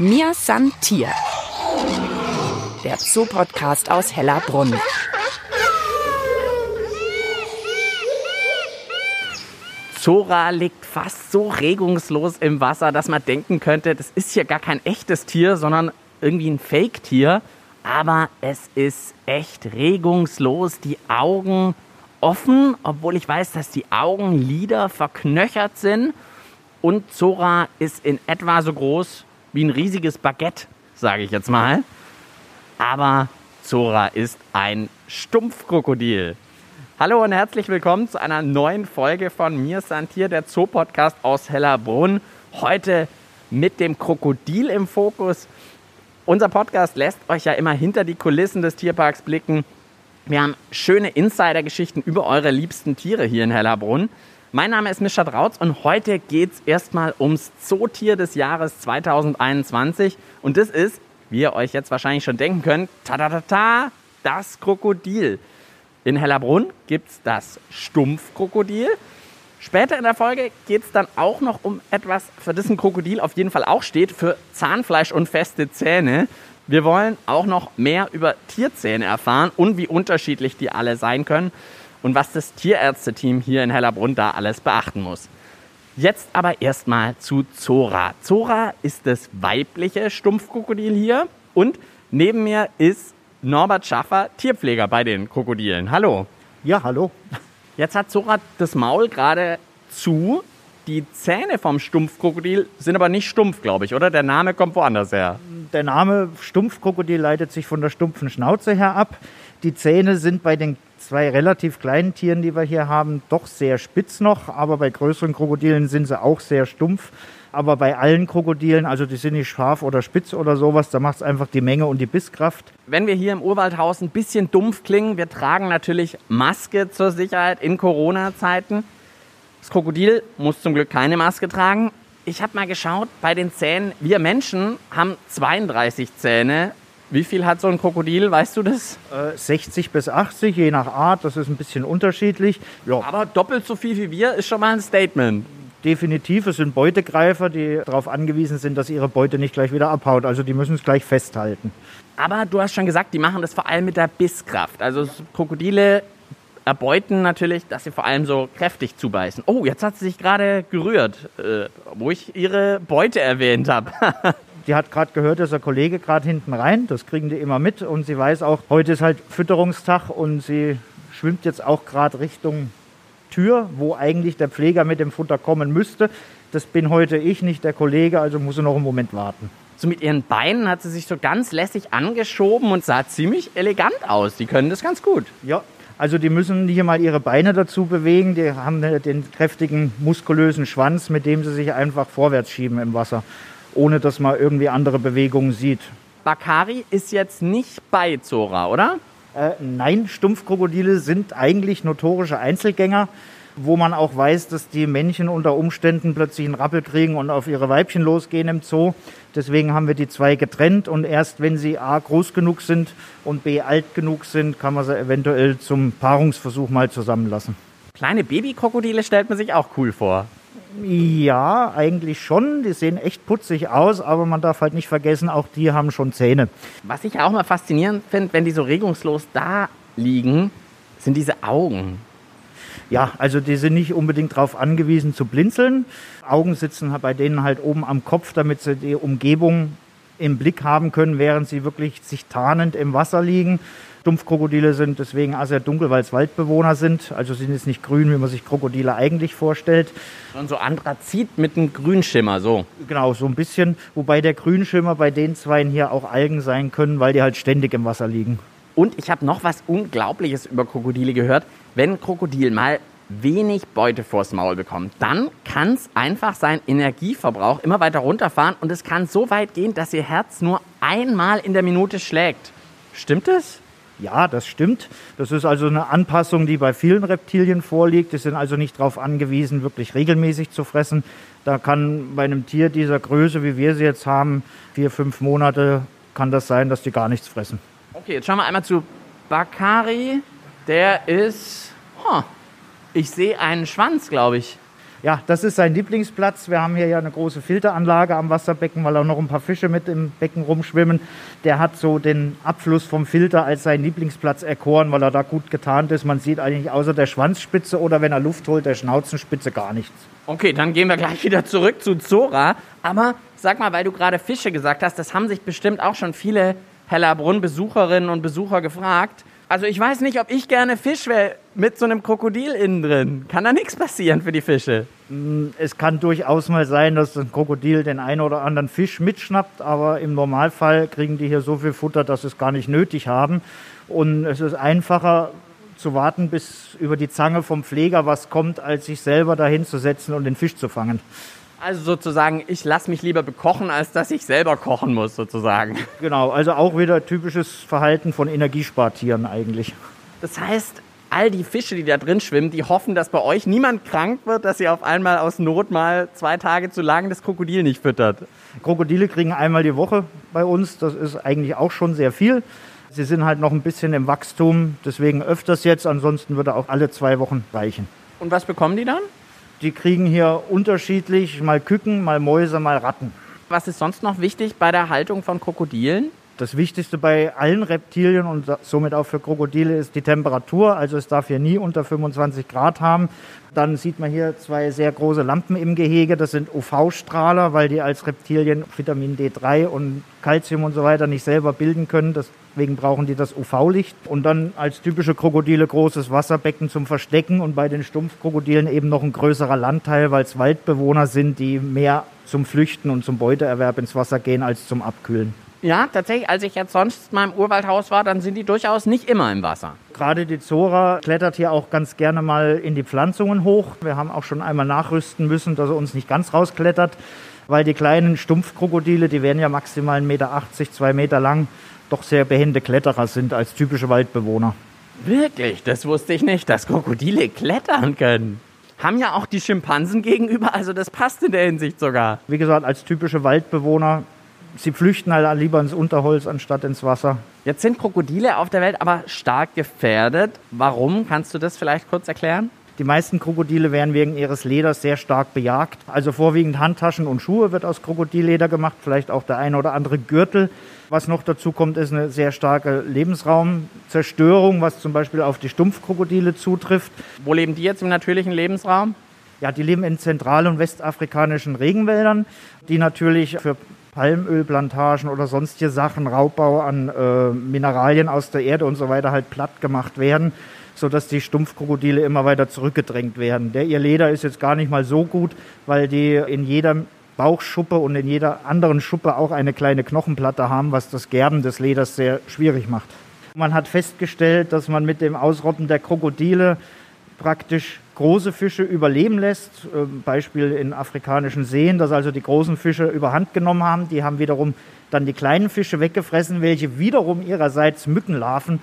Mir san Tier. Der Zoopodcast aus Hellerbrunn. Zora liegt fast so regungslos im Wasser, dass man denken könnte, das ist hier gar kein echtes Tier, sondern irgendwie ein Fake-Tier. Aber es ist echt regungslos, die Augen offen, obwohl ich weiß, dass die Augenlider verknöchert sind. Und Zora ist in etwa so groß wie ein riesiges Baguette, sage ich jetzt mal. Aber Zora ist ein Stumpfkrokodil. Hallo und herzlich willkommen zu einer neuen Folge von Mir Santier, der Zoopodcast aus Hellerbrunn. Heute mit dem Krokodil im Fokus. Unser Podcast lässt euch ja immer hinter die Kulissen des Tierparks blicken. Wir haben schöne Insider-Geschichten über eure liebsten Tiere hier in Hellerbrunn. Mein Name ist Mischa Drautz und heute geht es erstmal ums Zootier des Jahres 2021. Und das ist, wie ihr euch jetzt wahrscheinlich schon denken könnt, ta ta ta, ta das Krokodil. In Hellerbrunn gibt es das Stumpfkrokodil. Später in der Folge geht es dann auch noch um etwas, für das ein Krokodil auf jeden Fall auch steht, für Zahnfleisch und feste Zähne. Wir wollen auch noch mehr über Tierzähne erfahren und wie unterschiedlich die alle sein können und was das Tierärzteteam hier in Hellerbrunn da alles beachten muss. Jetzt aber erstmal zu Zora. Zora ist das weibliche Stumpfkrokodil hier und neben mir ist Norbert Schaffer, Tierpfleger bei den Krokodilen. Hallo. Ja, hallo. Jetzt hat Zora das Maul gerade zu. Die Zähne vom Stumpfkrokodil sind aber nicht stumpf, glaube ich, oder? Der Name kommt woanders her. Der Name Stumpfkrokodil leitet sich von der stumpfen Schnauze her ab. Die Zähne sind bei den zwei relativ kleinen Tieren, die wir hier haben, doch sehr spitz noch, aber bei größeren Krokodilen sind sie auch sehr stumpf. Aber bei allen Krokodilen, also die sind nicht scharf oder spitz oder sowas, da macht es einfach die Menge und die Bisskraft. Wenn wir hier im Urwaldhaus ein bisschen dumpf klingen, wir tragen natürlich Maske zur Sicherheit in Corona-Zeiten. Das Krokodil muss zum Glück keine Maske tragen. Ich habe mal geschaut, bei den Zähnen, wir Menschen haben 32 Zähne. Wie viel hat so ein Krokodil, weißt du das? Äh, 60 bis 80, je nach Art, das ist ein bisschen unterschiedlich. Ja. Aber doppelt so viel wie wir ist schon mal ein Statement definitiv. Es sind Beutegreifer, die darauf angewiesen sind, dass ihre Beute nicht gleich wieder abhaut. Also die müssen es gleich festhalten. Aber du hast schon gesagt, die machen das vor allem mit der Bisskraft. Also Krokodile erbeuten natürlich, dass sie vor allem so kräftig zubeißen. Oh, jetzt hat sie sich gerade gerührt, äh, wo ich ihre Beute erwähnt habe. die hat gerade gehört, dass der Kollege gerade hinten rein. Das kriegen die immer mit. Und sie weiß auch, heute ist halt Fütterungstag und sie schwimmt jetzt auch gerade Richtung Tür, wo eigentlich der Pfleger mit dem Futter kommen müsste. Das bin heute ich, nicht der Kollege, also muss er noch einen Moment warten. So mit ihren Beinen hat sie sich so ganz lässig angeschoben und sah ziemlich elegant aus. Die können das ganz gut. Ja, also die müssen hier mal ihre Beine dazu bewegen. Die haben den kräftigen, muskulösen Schwanz, mit dem sie sich einfach vorwärts schieben im Wasser, ohne dass man irgendwie andere Bewegungen sieht. Bakari ist jetzt nicht bei Zora, oder? Äh, nein, Stumpfkrokodile sind eigentlich notorische Einzelgänger, wo man auch weiß, dass die Männchen unter Umständen plötzlich einen Rappel kriegen und auf ihre Weibchen losgehen im Zoo. Deswegen haben wir die zwei getrennt und erst wenn sie A groß genug sind und B alt genug sind, kann man sie eventuell zum Paarungsversuch mal zusammenlassen. Kleine Babykrokodile stellt man sich auch cool vor. Ja, eigentlich schon. Die sehen echt putzig aus, aber man darf halt nicht vergessen, auch die haben schon Zähne. Was ich auch mal faszinierend finde, wenn die so regungslos da liegen, sind diese Augen. Ja, also die sind nicht unbedingt darauf angewiesen zu blinzeln. Augen sitzen bei denen halt oben am Kopf, damit sie die Umgebung im Blick haben können, während sie wirklich sich tarnend im Wasser liegen. Stumpfkrokodile sind deswegen auch sehr dunkel, weil es Waldbewohner sind. Also sind jetzt nicht grün, wie man sich Krokodile eigentlich vorstellt. Und so Anthrazit mit einem Grünschimmer, so. Genau, so ein bisschen. Wobei der Grünschimmer bei den Zweien hier auch Algen sein können, weil die halt ständig im Wasser liegen. Und ich habe noch was Unglaubliches über Krokodile gehört. Wenn ein Krokodil mal wenig Beute vors Maul bekommt, dann kann es einfach seinen Energieverbrauch immer weiter runterfahren und es kann so weit gehen, dass ihr Herz nur einmal in der Minute schlägt. Stimmt das? Ja, das stimmt. Das ist also eine Anpassung, die bei vielen Reptilien vorliegt. Die sind also nicht darauf angewiesen, wirklich regelmäßig zu fressen. Da kann bei einem Tier dieser Größe, wie wir sie jetzt haben, vier, fünf Monate, kann das sein, dass die gar nichts fressen. Okay, jetzt schauen wir einmal zu Bakari. Der ist, huh, ich sehe einen Schwanz, glaube ich. Ja, das ist sein Lieblingsplatz. Wir haben hier ja eine große Filteranlage am Wasserbecken, weil auch noch ein paar Fische mit im Becken rumschwimmen. Der hat so den Abfluss vom Filter als seinen Lieblingsplatz erkoren, weil er da gut getarnt ist. Man sieht eigentlich außer der Schwanzspitze oder wenn er Luft holt, der Schnauzenspitze gar nichts. Okay, dann gehen wir gleich wieder zurück zu Zora. Aber sag mal, weil du gerade Fische gesagt hast, das haben sich bestimmt auch schon viele Hellerbrunn-Besucherinnen und Besucher gefragt. Also ich weiß nicht, ob ich gerne Fisch wäre mit so einem Krokodil innen drin. Kann da nichts passieren für die Fische? Es kann durchaus mal sein, dass ein Krokodil den einen oder anderen Fisch mitschnappt, aber im Normalfall kriegen die hier so viel Futter, dass sie es gar nicht nötig haben. Und es ist einfacher zu warten, bis über die Zange vom Pfleger was kommt, als sich selber dahin zu setzen und den Fisch zu fangen. Also sozusagen, ich lasse mich lieber bekochen, als dass ich selber kochen muss, sozusagen. Genau, also auch wieder typisches Verhalten von Energiespartieren eigentlich. Das heißt, all die Fische, die da drin schwimmen, die hoffen, dass bei euch niemand krank wird, dass ihr auf einmal aus Not mal zwei Tage zu lang das Krokodil nicht füttert. Krokodile kriegen einmal die Woche bei uns, das ist eigentlich auch schon sehr viel. Sie sind halt noch ein bisschen im Wachstum, deswegen öfters jetzt, ansonsten würde auch alle zwei Wochen reichen. Und was bekommen die dann? Die kriegen hier unterschiedlich mal Küken, mal Mäuse, mal Ratten. Was ist sonst noch wichtig bei der Haltung von Krokodilen? Das Wichtigste bei allen Reptilien und somit auch für Krokodile ist die Temperatur. Also es darf hier nie unter 25 Grad haben. Dann sieht man hier zwei sehr große Lampen im Gehege. Das sind UV-Strahler, weil die als Reptilien Vitamin D3 und Calcium und so weiter nicht selber bilden können. Deswegen brauchen die das UV-Licht. Und dann als typische Krokodile großes Wasserbecken zum Verstecken und bei den Stumpfkrokodilen eben noch ein größerer Landteil, weil es Waldbewohner sind, die mehr zum Flüchten und zum Beuteerwerb ins Wasser gehen als zum Abkühlen. Ja, tatsächlich, als ich jetzt sonst mal im Urwaldhaus war, dann sind die durchaus nicht immer im Wasser. Gerade die Zora klettert hier auch ganz gerne mal in die Pflanzungen hoch. Wir haben auch schon einmal nachrüsten müssen, dass er uns nicht ganz rausklettert, weil die kleinen Stumpfkrokodile, die werden ja maximal 1,80 Meter, 2 Meter lang, doch sehr behende Kletterer sind als typische Waldbewohner. Wirklich? Das wusste ich nicht, dass Krokodile klettern können. Haben ja auch die Schimpansen gegenüber, also das passt in der Hinsicht sogar. Wie gesagt, als typische Waldbewohner sie flüchten halt lieber ins Unterholz anstatt ins Wasser. Jetzt sind Krokodile auf der Welt aber stark gefährdet. Warum? Kannst du das vielleicht kurz erklären? Die meisten Krokodile werden wegen ihres Leders sehr stark bejagt. Also vorwiegend Handtaschen und Schuhe wird aus Krokodilleder gemacht, vielleicht auch der eine oder andere Gürtel. Was noch dazu kommt, ist eine sehr starke Lebensraumzerstörung, was zum Beispiel auf die Stumpfkrokodile zutrifft. Wo leben die jetzt im natürlichen Lebensraum? Ja, die leben in zentral- und westafrikanischen Regenwäldern, die natürlich für Palmölplantagen oder sonstige Sachen, Raubbau an äh, Mineralien aus der Erde und so weiter halt platt gemacht werden, sodass die Stumpfkrokodile immer weiter zurückgedrängt werden. Der, ihr Leder ist jetzt gar nicht mal so gut, weil die in jeder Bauchschuppe und in jeder anderen Schuppe auch eine kleine Knochenplatte haben, was das Gerben des Leders sehr schwierig macht. Man hat festgestellt, dass man mit dem Ausrotten der Krokodile praktisch große Fische überleben lässt. Ähm, Beispiel in afrikanischen Seen, dass also die großen Fische überhand genommen haben. Die haben wiederum dann die kleinen Fische weggefressen, welche wiederum ihrerseits Mückenlarven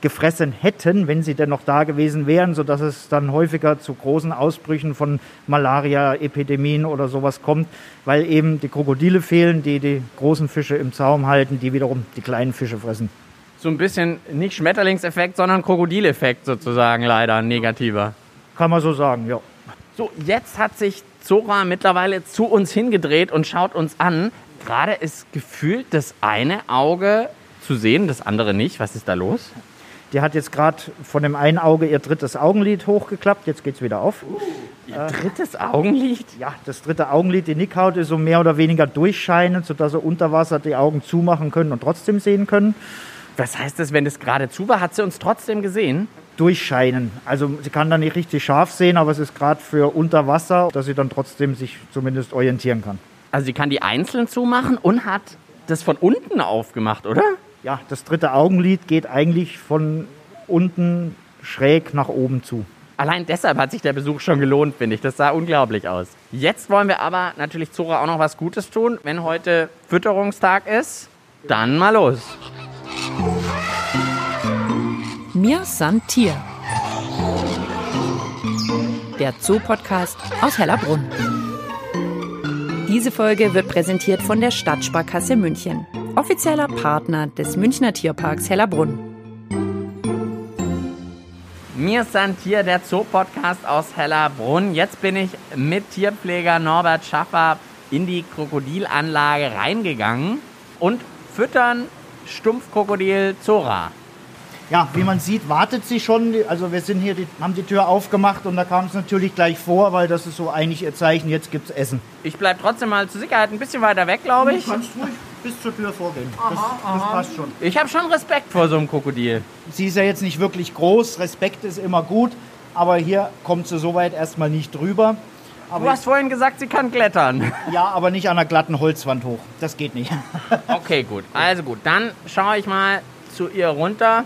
gefressen hätten, wenn sie denn noch da gewesen wären, sodass es dann häufiger zu großen Ausbrüchen von Malaria-Epidemien oder sowas kommt, weil eben die Krokodile fehlen, die die großen Fische im Zaum halten, die wiederum die kleinen Fische fressen. So ein bisschen nicht Schmetterlingseffekt, sondern Krokodileffekt sozusagen leider negativer. Kann man so sagen, ja. So, jetzt hat sich Zora mittlerweile zu uns hingedreht und schaut uns an. Gerade ist gefühlt das eine Auge zu sehen, das andere nicht. Was ist da los? Die hat jetzt gerade von dem einen Auge ihr drittes Augenlid hochgeklappt. Jetzt geht es wieder auf. Uh, ihr äh, drittes Augenlid? Ja, das dritte Augenlid, die Nickhaut, ist so mehr oder weniger durchscheinend, sodass sie unter Wasser die Augen zumachen können und trotzdem sehen können. Was heißt das, wenn es gerade zu war? Hat sie uns trotzdem gesehen? durchscheinen. Also sie kann da nicht richtig scharf sehen, aber es ist gerade für unter Wasser, dass sie dann trotzdem sich zumindest orientieren kann. Also sie kann die einzeln zumachen und hat das von unten aufgemacht, oder? Ja, das dritte Augenlid geht eigentlich von unten schräg nach oben zu. Allein deshalb hat sich der Besuch schon gelohnt, finde ich. Das sah unglaublich aus. Jetzt wollen wir aber natürlich Zora auch noch was Gutes tun. Wenn heute Fütterungstag ist, dann mal los. Mir san Tier. Der Zoo-Podcast aus Hellerbrunn. Diese Folge wird präsentiert von der Stadtsparkasse München, offizieller Partner des Münchner Tierparks Hellerbrunn. Mir sind hier der Zoo-Podcast aus Hellerbrunn. Jetzt bin ich mit Tierpfleger Norbert Schaffer in die Krokodilanlage reingegangen und füttern Stumpfkrokodil Zora. Ja, wie man sieht, wartet sie schon. Also wir sind hier, die, haben die Tür aufgemacht und da kam es natürlich gleich vor, weil das ist so eigentlich ihr Zeichen, jetzt gibt es Essen. Ich bleibe trotzdem mal zur Sicherheit ein bisschen weiter weg, glaube ich. Du kannst ruhig bis zur Tür vorgehen. das, das passt schon. Ich habe schon Respekt vor so einem Krokodil. Sie ist ja jetzt nicht wirklich groß, Respekt ist immer gut, aber hier kommt sie soweit erstmal nicht drüber. Du Aber hast vorhin gesagt, sie kann klettern. ja, aber nicht an einer glatten Holzwand hoch. Das geht nicht. Okay, gut. Also gut, dann schaue ich mal zu ihr runter.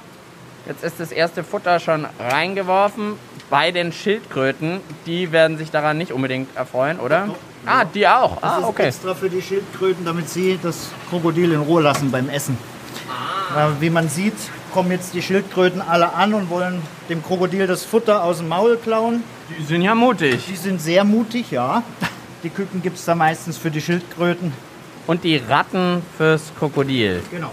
Jetzt ist das erste Futter schon reingeworfen. Bei den Schildkröten, die werden sich daran nicht unbedingt erfreuen, oder? Ah, die auch. Das Ah, ist okay. extra für die Schildkröten, damit sie das Krokodil in Ruhe lassen beim Essen. Weil, Wie man sieht, kommen jetzt die Schildkröten alle an und wollen dem Krokodil das Futter aus dem Maul klauen. Die sind ja mutig. Die sind sehr mutig, ja. Die Küken gibt es da meistens für die Schildkröten. Und die Ratten fürs Krokodil. Genau.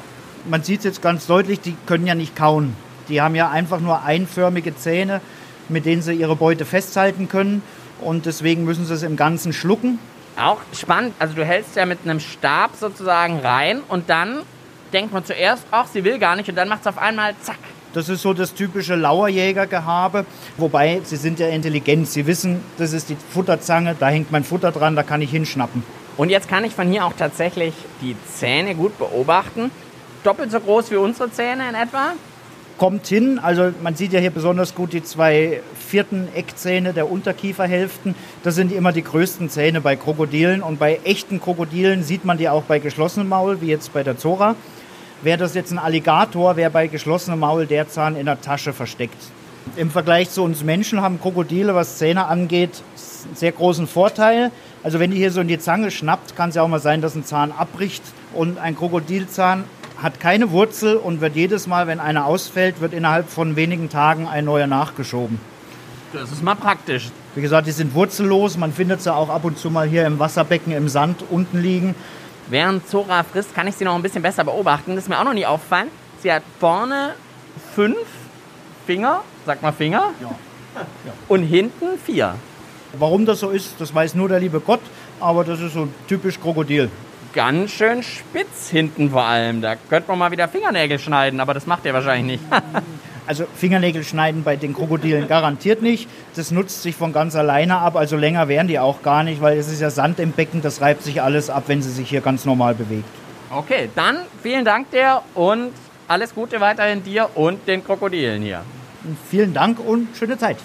Man sieht es jetzt ganz deutlich, die können ja nicht kauen. Die haben ja einfach nur einförmige Zähne, mit denen sie ihre Beute festhalten können. Und deswegen müssen sie es im Ganzen schlucken. Auch spannend, also du hältst ja mit einem Stab sozusagen rein und dann denkt man zuerst, ach, sie will gar nicht und dann macht es auf einmal zack. Das ist so das typische Lauerjägergehabe. Wobei, sie sind ja intelligent. Sie wissen, das ist die Futterzange, da hängt mein Futter dran, da kann ich hinschnappen. Und jetzt kann ich von hier auch tatsächlich die Zähne gut beobachten. Doppelt so groß wie unsere Zähne in etwa. Kommt hin, also man sieht ja hier besonders gut die zwei vierten Eckzähne der Unterkieferhälften. Das sind immer die größten Zähne bei Krokodilen. Und bei echten Krokodilen sieht man die auch bei geschlossenem Maul, wie jetzt bei der Zora. Wäre das jetzt ein Alligator, wäre bei geschlossenem Maul der Zahn in der Tasche versteckt. Im Vergleich zu uns Menschen haben Krokodile, was Zähne angeht, einen sehr großen Vorteil. Also wenn die hier so in die Zange schnappt, kann es ja auch mal sein, dass ein Zahn abbricht. Und ein Krokodilzahn hat keine Wurzel und wird jedes Mal, wenn einer ausfällt, wird innerhalb von wenigen Tagen ein neuer nachgeschoben. Das ist mal praktisch. Wie gesagt, die sind wurzellos. Man findet sie auch ab und zu mal hier im Wasserbecken im Sand unten liegen. Während Zora frisst, kann ich sie noch ein bisschen besser beobachten. Das ist mir auch noch nie aufgefallen. Sie hat vorne fünf Finger, sag mal Finger, Ja. und hinten vier. Warum das so ist, das weiß nur der liebe Gott, aber das ist so typisch Krokodil. Ganz schön spitz hinten vor allem. Da könnte man mal wieder Fingernägel schneiden, aber das macht ihr wahrscheinlich nicht. Also Fingernägel schneiden bei den Krokodilen garantiert nicht. Das nutzt sich von ganz alleine ab, also länger wären die auch gar nicht, weil es ist ja Sand im Becken, das reibt sich alles ab, wenn sie sich hier ganz normal bewegt. Okay, dann vielen Dank dir und alles Gute weiterhin dir und den Krokodilen hier. Vielen Dank und schöne Zeit.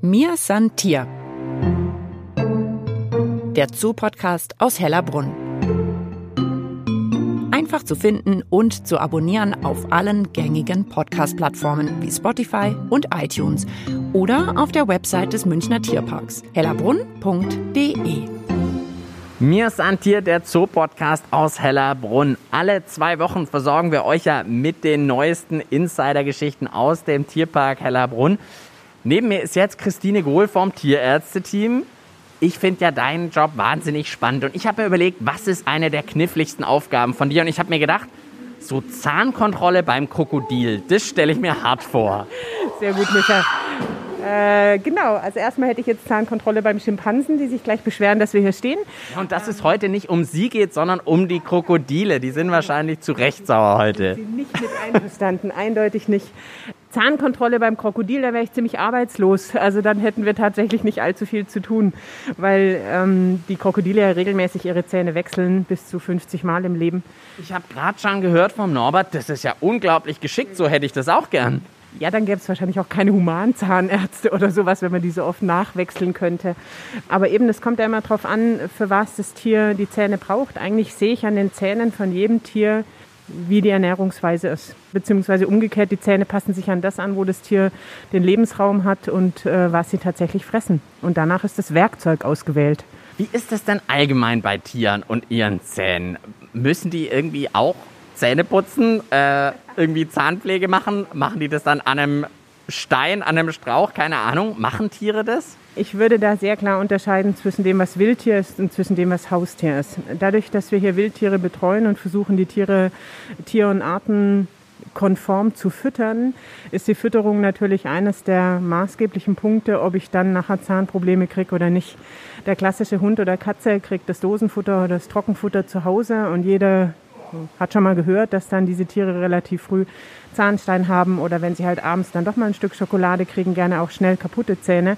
Mir san Tier. Der Zoo-Podcast aus Hellerbrunn. Einfach zu finden und zu abonnieren auf allen gängigen Podcast-Plattformen wie Spotify und iTunes oder auf der Website des Münchner Tierparks hellerbrunn.de. Mir ist Antier, der Zoo-Podcast aus Hellerbrunn. Alle zwei Wochen versorgen wir euch ja mit den neuesten Insider-Geschichten aus dem Tierpark Hellerbrunn. Neben mir ist jetzt Christine Gohl vom Tierärzte-Team. Ich finde ja deinen Job wahnsinnig spannend und ich habe mir überlegt, was ist eine der kniffligsten Aufgaben von dir? Und ich habe mir gedacht, so Zahnkontrolle beim Krokodil, das stelle ich mir hart vor. Sehr gut, Micha. Äh, genau, also erstmal hätte ich jetzt Zahnkontrolle beim Schimpansen, die sich gleich beschweren, dass wir hier stehen. Und dass es heute nicht um sie geht, sondern um die Krokodile. Die sind wahrscheinlich zu Recht sauer heute. Sie nicht mit einverstanden, eindeutig nicht. Zahnkontrolle beim Krokodil, da wäre ich ziemlich arbeitslos. Also dann hätten wir tatsächlich nicht allzu viel zu tun, weil ähm, die Krokodile ja regelmäßig ihre Zähne wechseln, bis zu 50 Mal im Leben. Ich habe gerade schon gehört vom Norbert, das ist ja unglaublich geschickt, so hätte ich das auch gern. Ja, dann gäbe es wahrscheinlich auch keine Humanzahnärzte oder sowas, wenn man die so oft nachwechseln könnte. Aber eben, es kommt ja immer darauf an, für was das Tier die Zähne braucht. Eigentlich sehe ich an den Zähnen von jedem Tier, wie die Ernährungsweise ist. Beziehungsweise umgekehrt, die Zähne passen sich an das an, wo das Tier den Lebensraum hat und äh, was sie tatsächlich fressen. Und danach ist das Werkzeug ausgewählt. Wie ist das denn allgemein bei Tieren und ihren Zähnen? Müssen die irgendwie auch Zähne putzen, äh, irgendwie Zahnpflege machen? Machen die das dann an einem Stein, an einem Strauch? Keine Ahnung. Machen Tiere das? Ich würde da sehr klar unterscheiden zwischen dem, was Wildtier ist und zwischen dem, was Haustier ist. Dadurch, dass wir hier Wildtiere betreuen und versuchen, die Tiere tier- und konform zu füttern, ist die Fütterung natürlich eines der maßgeblichen Punkte, ob ich dann nachher Zahnprobleme kriege oder nicht. Der klassische Hund oder Katze kriegt das Dosenfutter oder das Trockenfutter zu Hause und jeder hat schon mal gehört, dass dann diese Tiere relativ früh Zahnstein haben oder wenn sie halt abends dann doch mal ein Stück Schokolade kriegen, gerne auch schnell kaputte Zähne.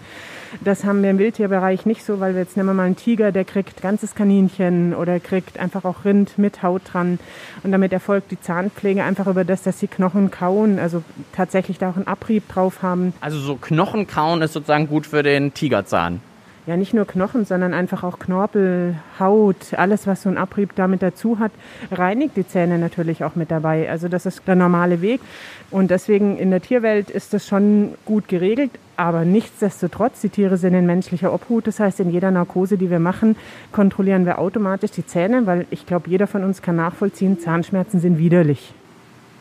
Das haben wir im Wildtierbereich nicht so, weil wir jetzt nehmen wir mal einen Tiger, der kriegt ganzes Kaninchen oder kriegt einfach auch Rind mit Haut dran. Und damit erfolgt die Zahnpflege einfach über das, dass sie Knochen kauen, also tatsächlich da auch einen Abrieb drauf haben. Also so Knochenkauen ist sozusagen gut für den Tigerzahn ja nicht nur Knochen, sondern einfach auch Knorpel, Haut, alles, was so ein Abrieb damit dazu hat, reinigt die Zähne natürlich auch mit dabei. Also das ist der normale Weg. Und deswegen in der Tierwelt ist das schon gut geregelt. Aber nichtsdestotrotz, die Tiere sind in menschlicher Obhut. Das heißt, in jeder Narkose, die wir machen, kontrollieren wir automatisch die Zähne, weil ich glaube, jeder von uns kann nachvollziehen, Zahnschmerzen sind widerlich.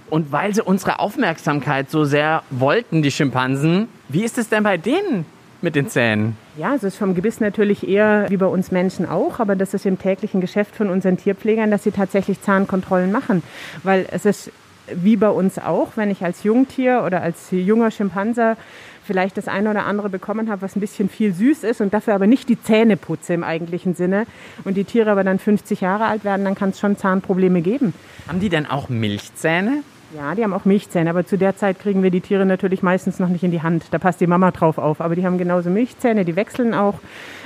Und weil sie unsere Aufmerksamkeit so sehr wollten, die Schimpansen, wie ist es denn bei denen? Mit den Zähnen? Ja, es ist vom Gebiss natürlich eher wie bei uns Menschen auch, aber das ist im täglichen Geschäft von unseren Tierpflegern, dass sie tatsächlich Zahnkontrollen machen. Weil es ist wie bei uns auch, wenn ich als Jungtier oder als junger Schimpanser vielleicht das eine oder andere bekommen habe, was ein bisschen viel süß ist und dafür aber nicht die Zähne putze im eigentlichen Sinne und die Tiere aber dann 50 Jahre alt werden, dann kann es schon Zahnprobleme geben. Haben die denn auch Milchzähne? Ja, die haben auch Milchzähne, aber zu der Zeit kriegen wir die Tiere natürlich meistens noch nicht in die Hand. Da passt die Mama drauf auf. Aber die haben genauso Milchzähne, die wechseln auch,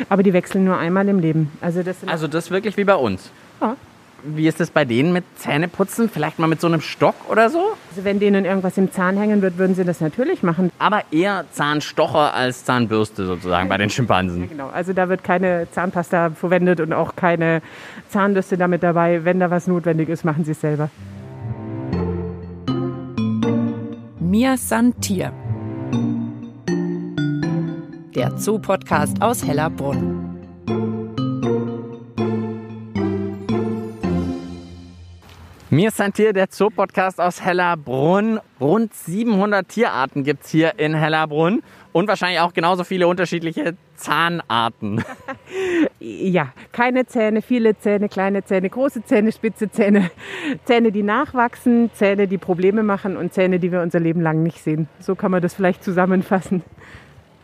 aber die wechseln nur einmal im Leben. Also das, also das ist wirklich wie bei uns? Ja. Wie ist das bei denen mit Zähneputzen? Vielleicht mal mit so einem Stock oder so? Also wenn denen irgendwas im Zahn hängen wird, würden sie das natürlich machen. Aber eher Zahnstocher als Zahnbürste sozusagen bei den Schimpansen. Ja, genau, also da wird keine Zahnpasta verwendet und auch keine Zahnbürste damit dabei. Wenn da was notwendig ist, machen sie es selber. Mia Santier. Der Zoo-Podcast aus Hellerbrunn. Mir ist Santier, der Zoo-Podcast aus Hellerbrunn. Rund 700 Tierarten gibt es hier in Hellerbrunn und wahrscheinlich auch genauso viele unterschiedliche Zahnarten. ja, keine Zähne, viele Zähne, kleine Zähne, große Zähne, spitze Zähne, Zähne, die nachwachsen, Zähne, die Probleme machen und Zähne, die wir unser Leben lang nicht sehen. So kann man das vielleicht zusammenfassen.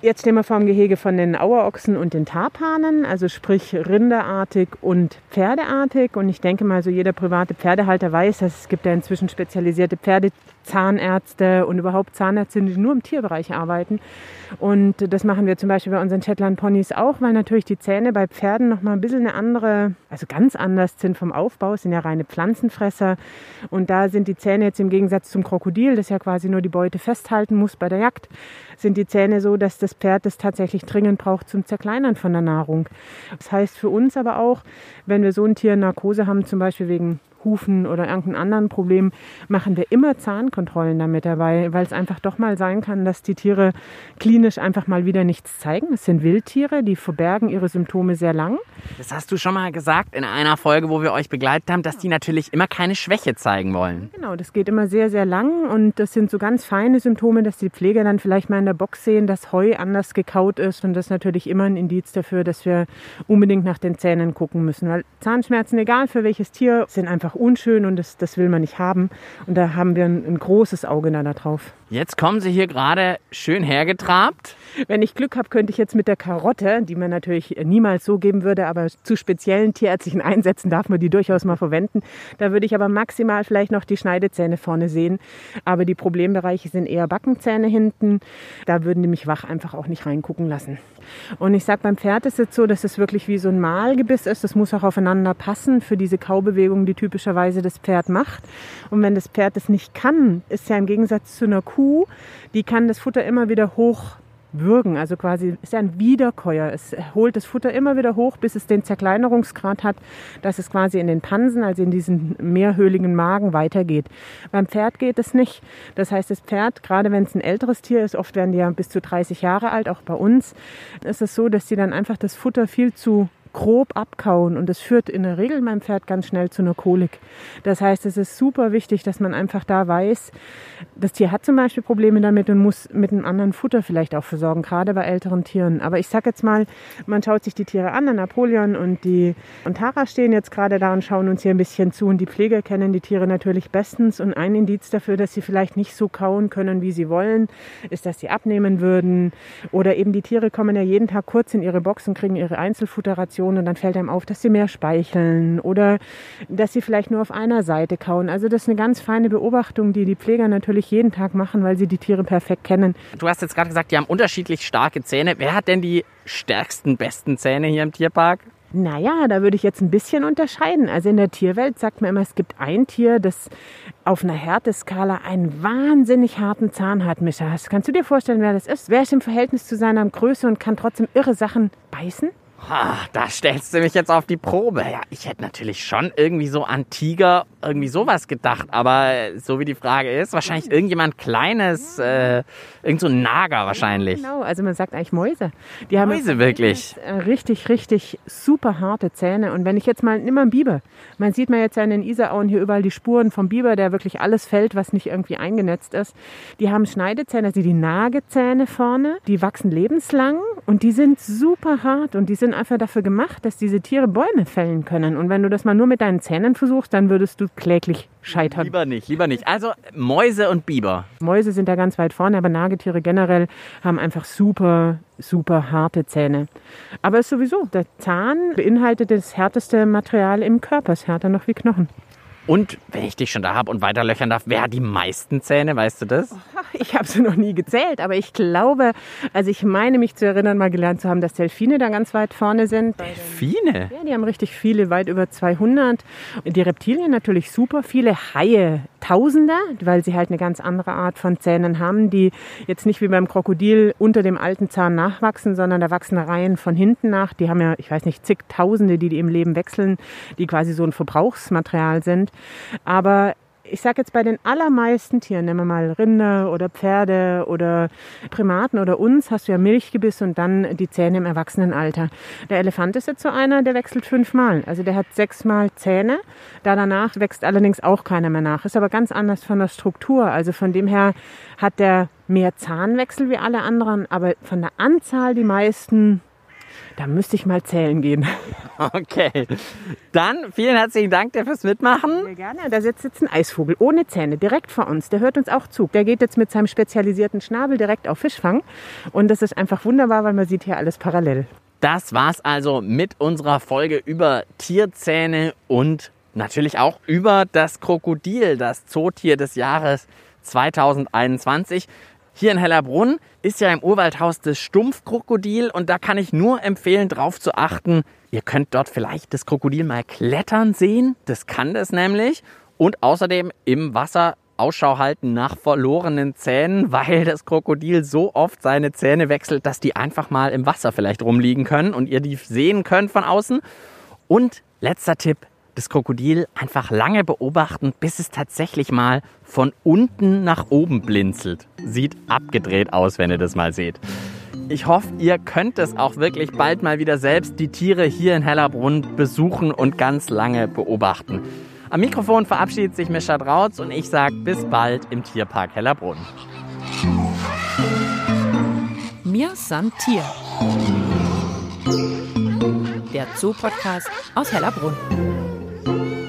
Jetzt stehen wir vor dem Gehege von den Auerochsen und den Tarpanen, also sprich rinderartig und pferdeartig. Und ich denke mal, so jeder private Pferdehalter weiß, dass es gibt ja inzwischen spezialisierte Pferdezahnärzte und überhaupt Zahnärzte, die nur im Tierbereich arbeiten. Und das machen wir zum Beispiel bei unseren Shetland Ponys auch, weil natürlich die Zähne bei Pferden noch mal ein bisschen eine andere, also ganz anders sind vom Aufbau, sind ja reine Pflanzenfresser. Und da sind die Zähne jetzt im Gegensatz zum Krokodil, das ja quasi nur die Beute festhalten muss bei der Jagd, sind die Zähne so, dass das Pferd das tatsächlich dringend braucht zum Zerkleinern von der Nahrung. Das heißt für uns aber auch, wenn wir so ein Tier Narkose haben, zum Beispiel wegen Hufen oder irgendeinem anderen Problem, machen wir immer Zahnkontrollen damit dabei, weil es einfach doch mal sein kann, dass die Tiere klinisch einfach mal wieder nichts zeigen. Es sind Wildtiere, die verbergen ihre Symptome sehr lang. Das hast du schon mal gesagt in einer Folge, wo wir euch begleitet haben, dass die natürlich immer keine Schwäche zeigen wollen. Genau, das geht immer sehr, sehr lang und das sind so ganz feine Symptome, dass die Pfleger dann vielleicht mal in der Box sehen, dass Heu anders gekaut ist und das ist natürlich immer ein Indiz dafür, dass wir unbedingt nach den Zähnen gucken müssen, weil Zahnschmerzen, egal für welches Tier, sind einfach einfach unschön und das, das will man nicht haben. Und da haben wir ein, ein großes Auge da drauf. Jetzt kommen Sie hier gerade schön hergetrabt. Wenn ich Glück habe, könnte ich jetzt mit der Karotte, die man natürlich niemals so geben würde, aber zu speziellen tierärztlichen Einsätzen darf man die durchaus mal verwenden. Da würde ich aber maximal vielleicht noch die Schneidezähne vorne sehen. Aber die Problembereiche sind eher Backenzähne hinten. Da würden die mich wach einfach auch nicht reingucken lassen. Und ich sage, beim Pferd ist es so, dass es wirklich wie so ein Malgebiss ist. Das muss auch aufeinander passen für diese Kaubewegung, die typischerweise das Pferd macht. Und wenn das Pferd es nicht kann, ist ja im Gegensatz zu einer Kuh, die kann das Futter immer wieder hoch würgen. Also quasi ist ein Wiederkäuer. Es holt das Futter immer wieder hoch, bis es den Zerkleinerungsgrad hat, dass es quasi in den Pansen, also in diesen mehrhöhligen Magen weitergeht. Beim Pferd geht es nicht. Das heißt, das Pferd, gerade wenn es ein älteres Tier ist, oft werden die ja bis zu 30 Jahre alt, auch bei uns, ist es so, dass sie dann einfach das Futter viel zu grob abkauen. Und das führt in der Regel beim Pferd ganz schnell zu einer Kolik. Das heißt, es ist super wichtig, dass man einfach da weiß, das Tier hat zum Beispiel Probleme damit und muss mit einem anderen Futter vielleicht auch versorgen, gerade bei älteren Tieren. Aber ich sage jetzt mal, man schaut sich die Tiere an, der Napoleon und die und Tara stehen jetzt gerade da und schauen uns hier ein bisschen zu. Und die Pfleger kennen die Tiere natürlich bestens. Und ein Indiz dafür, dass sie vielleicht nicht so kauen können, wie sie wollen, ist, dass sie abnehmen würden. Oder eben die Tiere kommen ja jeden Tag kurz in ihre Boxen, kriegen ihre Einzelfutterration und dann fällt einem auf, dass sie mehr speicheln oder dass sie vielleicht nur auf einer Seite kauen. Also das ist eine ganz feine Beobachtung, die die Pfleger natürlich jeden Tag machen, weil sie die Tiere perfekt kennen. Du hast jetzt gerade gesagt, die haben unterschiedlich starke Zähne. Wer hat denn die stärksten, besten Zähne hier im Tierpark? Naja, da würde ich jetzt ein bisschen unterscheiden. Also in der Tierwelt sagt man immer, es gibt ein Tier, das auf einer Härteskala einen wahnsinnig harten Zahn hat, Mischa. Kannst du dir vorstellen, wer das ist? Wer ist im Verhältnis zu seiner Größe und kann trotzdem irre Sachen beißen? Ah, da stellst du mich jetzt auf die Probe. Ja, ich hätte natürlich schon irgendwie so an Tiger, irgendwie sowas gedacht. Aber so wie die Frage ist, wahrscheinlich irgendjemand Kleines, äh, irgend so ein Nager wahrscheinlich. Genau, also man sagt eigentlich Mäuse. Die haben Mäuse wirklich. äh, richtig, richtig super harte Zähne. Und wenn ich jetzt mal, nimm mal einen Biber. Man sieht man jetzt ja in den Isarauen hier überall die Spuren vom Biber, der wirklich alles fällt, was nicht irgendwie eingenetzt ist. Die haben Schneidezähne, also die Nagezähne vorne. Die wachsen lebenslang und die sind super hart und die sind einfach dafür gemacht, dass diese Tiere Bäume fällen können. Und wenn du das mal nur mit deinen Zähnen versuchst, dann würdest du kläglich scheitern. Lieber nicht, lieber nicht. Also Mäuse und Biber. Mäuse sind da ganz weit vorne, aber Nagetiere generell haben einfach super, super harte Zähne. Aber es ist sowieso, der Zahn beinhaltet das härteste Material im Körper, ist härter noch wie Knochen. Und wenn ich dich schon da habe und weiter löchern darf, wer hat die meisten Zähne, weißt du das? Ich habe sie noch nie gezählt, aber ich glaube, also ich meine mich zu erinnern, mal gelernt zu haben, dass Delfine da ganz weit vorne sind. Delfine? Ja, die haben richtig viele, weit über 200. Die Reptilien natürlich super, viele Haie, Tausender, weil sie halt eine ganz andere Art von Zähnen haben, die jetzt nicht wie beim Krokodil unter dem alten Zahn nachwachsen, sondern da wachsen Reihen von hinten nach. Die haben ja, ich weiß nicht, zigtausende, die die im Leben wechseln, die quasi so ein Verbrauchsmaterial sind. Aber ich sage jetzt bei den allermeisten Tieren, nehmen wir mal Rinder oder Pferde oder Primaten oder uns, hast du ja Milchgebiss und dann die Zähne im Erwachsenenalter. Der Elefant ist jetzt so einer, der wechselt fünfmal. Also der hat sechsmal Zähne. Da danach wächst allerdings auch keiner mehr nach. Ist aber ganz anders von der Struktur. Also von dem her hat der mehr Zahnwechsel wie alle anderen, aber von der Anzahl die meisten da müsste ich mal zählen gehen. Okay. Dann vielen herzlichen Dank dir fürs Mitmachen. Sehr gerne. Da sitzt jetzt ein Eisvogel ohne Zähne direkt vor uns. Der hört uns auch zu. Der geht jetzt mit seinem spezialisierten Schnabel direkt auf Fischfang. Und das ist einfach wunderbar, weil man sieht hier alles parallel. Das war's also mit unserer Folge über Tierzähne und natürlich auch über das Krokodil, das Zootier des Jahres 2021. Hier in Hellerbrunn ist ja im Urwaldhaus das Stumpfkrokodil und da kann ich nur empfehlen, darauf zu achten. Ihr könnt dort vielleicht das Krokodil mal klettern sehen. Das kann das nämlich. Und außerdem im Wasser Ausschau halten nach verlorenen Zähnen, weil das Krokodil so oft seine Zähne wechselt, dass die einfach mal im Wasser vielleicht rumliegen können und ihr die sehen könnt von außen. Und letzter Tipp, das Krokodil einfach lange beobachten, bis es tatsächlich mal von unten nach oben blinzelt. Sieht abgedreht aus, wenn ihr das mal seht. Ich hoffe, ihr könnt es auch wirklich bald mal wieder selbst die Tiere hier in Hellerbrunn besuchen und ganz lange beobachten. Am Mikrofon verabschiedet sich Mischa Drautz und ich sage bis bald im Tierpark Hellerbrunn. Mir san Tier. Der Zoo-Podcast aus Hellerbrunn. Thank you.